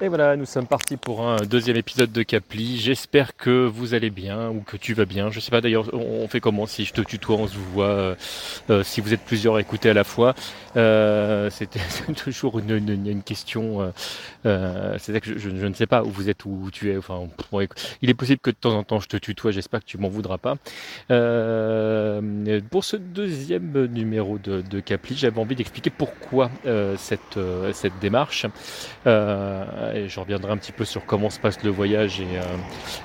Et voilà, nous sommes partis pour un deuxième épisode de Capli. J'espère que vous allez bien ou que tu vas bien. Je sais pas d'ailleurs, on fait comment si je te tutoie, on se voit, euh, euh, si vous êtes plusieurs à écouter à la fois. Euh, C'était toujours une, une, question. Euh, euh C'est que je, ne sais pas où vous êtes, où tu es. Enfin, il est possible que de temps en temps je te tutoie. J'espère que tu m'en voudras pas. pour ce deuxième numéro de, Capli, j'avais envie d'expliquer pourquoi cette cette démarche et je reviendrai un petit peu sur comment se passe le voyage et, euh,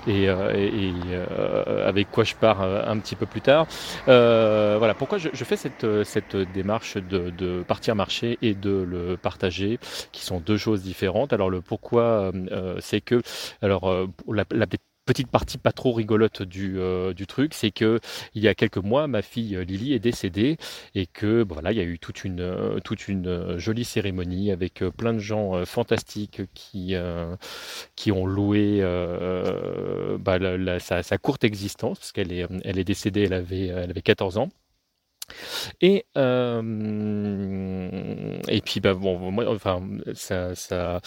et, euh, et euh, avec quoi je pars un petit peu plus tard. voilà, pourquoi je, je, fais cette, cette démarche de, de, partir marcher et de le partager, qui sont deux choses différentes. Alors le pourquoi, c'est que alors la, la petite partie pas trop rigolote du, euh, du truc, c'est que il y a quelques mois, ma fille euh, Lily est décédée et que bon, voilà, il y a eu toute une euh, jolie cérémonie avec plein de gens fantastiques qui ont loué bah, la, sa, courte existence parce qu'elle est décédée, elle avait elle avait 14 ans. Et, et puis, bah, bon, enfin, ça,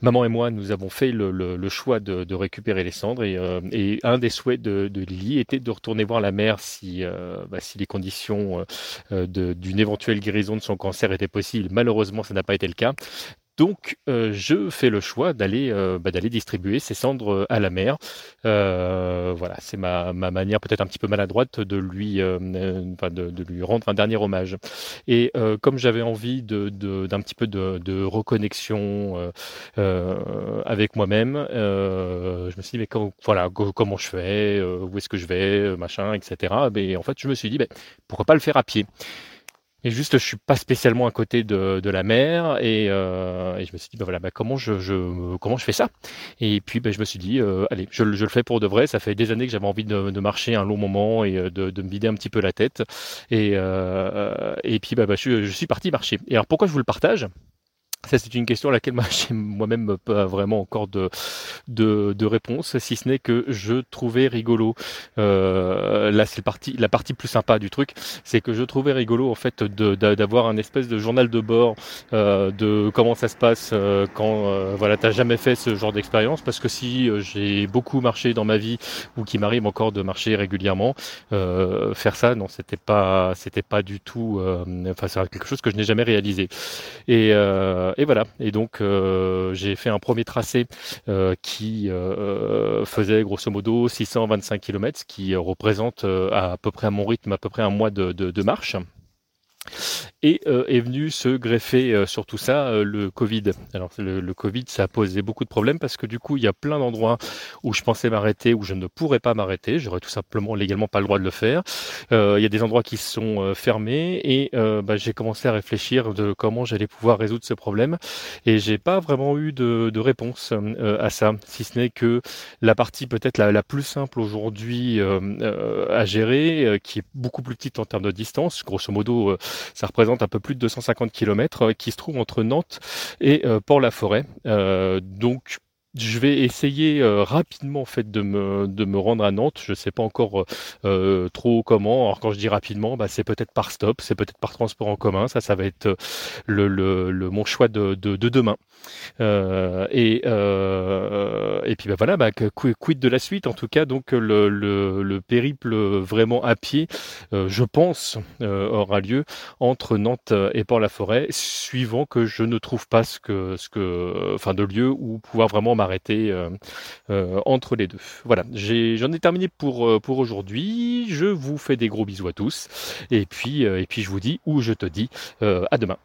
maman et moi, nous avons fait le, choix de, récupérer les cendres. Et, euh, et un des souhaits de, de, Lily était de retourner voir la mère si, euh, bah, si les conditions euh, d'une éventuelle guérison de son cancer étaient possibles. Malheureusement, ça n'a pas été le cas. Donc, euh, je fais le choix d'aller euh, bah, d'aller distribuer ces cendres euh, à la mer. Euh, voilà, c'est ma, ma manière peut-être un petit peu maladroite de lui, euh, de, de, lui rendre un dernier hommage. Et comme j'avais envie de, d'un petit peu de, de reconnexion avec moi-même, je me suis dit mais comment, voilà comment je fais, où est-ce que je vais, machin, etc. Mais en fait, je me suis dit ben, pourquoi pas le faire à pied. Et juste, je suis pas spécialement à côté de, la mer et, euh, et, je me suis dit, bah voilà, bah comment je, comment je fais ça? Et puis, bah, je me suis dit, euh, allez, je, le fais pour de vrai. Ça fait des années que j'avais envie de, marcher un long moment et euh, de, me vider un petit peu la tête. Et, et puis, bah, bah je, je, suis parti marcher. Et alors, pourquoi je vous le partage? Ça, c'est une question à laquelle moi-même pas vraiment encore de, de, de, réponse, si ce n'est que je trouvais rigolo. Euh, là, c'est partie, la partie plus sympa du truc, c'est que je trouvais rigolo en fait d'avoir un espèce de journal de bord euh, de comment ça se passe euh, quand euh, voilà t'as jamais fait ce genre d'expérience, parce que si euh, j'ai beaucoup marché dans ma vie ou qu'il m'arrive encore de marcher régulièrement, euh, faire ça, non, c'était pas, c'était pas du tout. Enfin, c'est quelque chose que je n'ai jamais réalisé. Et et voilà. Et donc euh, j'ai fait un premier tracé euh, qui euh, faisait grosso modo 625 km, ce qui représente à, peu près à mon rythme à peu près un mois de marche. Et euh, est venu se greffer euh, sur tout ça euh, le Covid. Alors le, le, Covid, ça a posé beaucoup de problèmes parce que du coup, il y a plein d'endroits où je pensais m'arrêter, où je ne pourrais pas m'arrêter. J'aurais tout simplement légalement pas le droit de le faire. il y a des endroits qui sont fermés et bah, j'ai commencé à réfléchir de comment j'allais pouvoir résoudre ce problème. Et j'ai pas vraiment eu de, de réponse à ça, si ce n'est que la partie peut-être la, la, plus simple aujourd'hui à gérer, qui est beaucoup plus petite en termes de distance. Grosso modo, ça représente un peu plus de 250 km euh, qui se trouve entre Nantes et euh, Port-la-Forêt. Euh, donc je vais essayer rapidement en fait de me, de me rendre à Nantes. Je sais pas encore trop comment. Alors quand je dis rapidement, bah, c'est peut-être par stop, c'est peut-être par transport en commun. Ça, ça va être le, le, le mon choix de, de demain. Euh, et euh, et puis bah, voilà, bah, quid de la suite? En tout cas, donc le, le, le périple vraiment à pied, euh, je pense, aura lieu entre Nantes et Port-la-Forêt, suivant que je ne trouve pas ce que ce que, de lieu où pouvoir vraiment arrêter euh, entre les deux. Voilà, j'en ai, terminé pour, pour aujourd'hui. Je vous fais des gros bisous à tous. Et puis, et puis je vous dis, ou je te dis, à demain.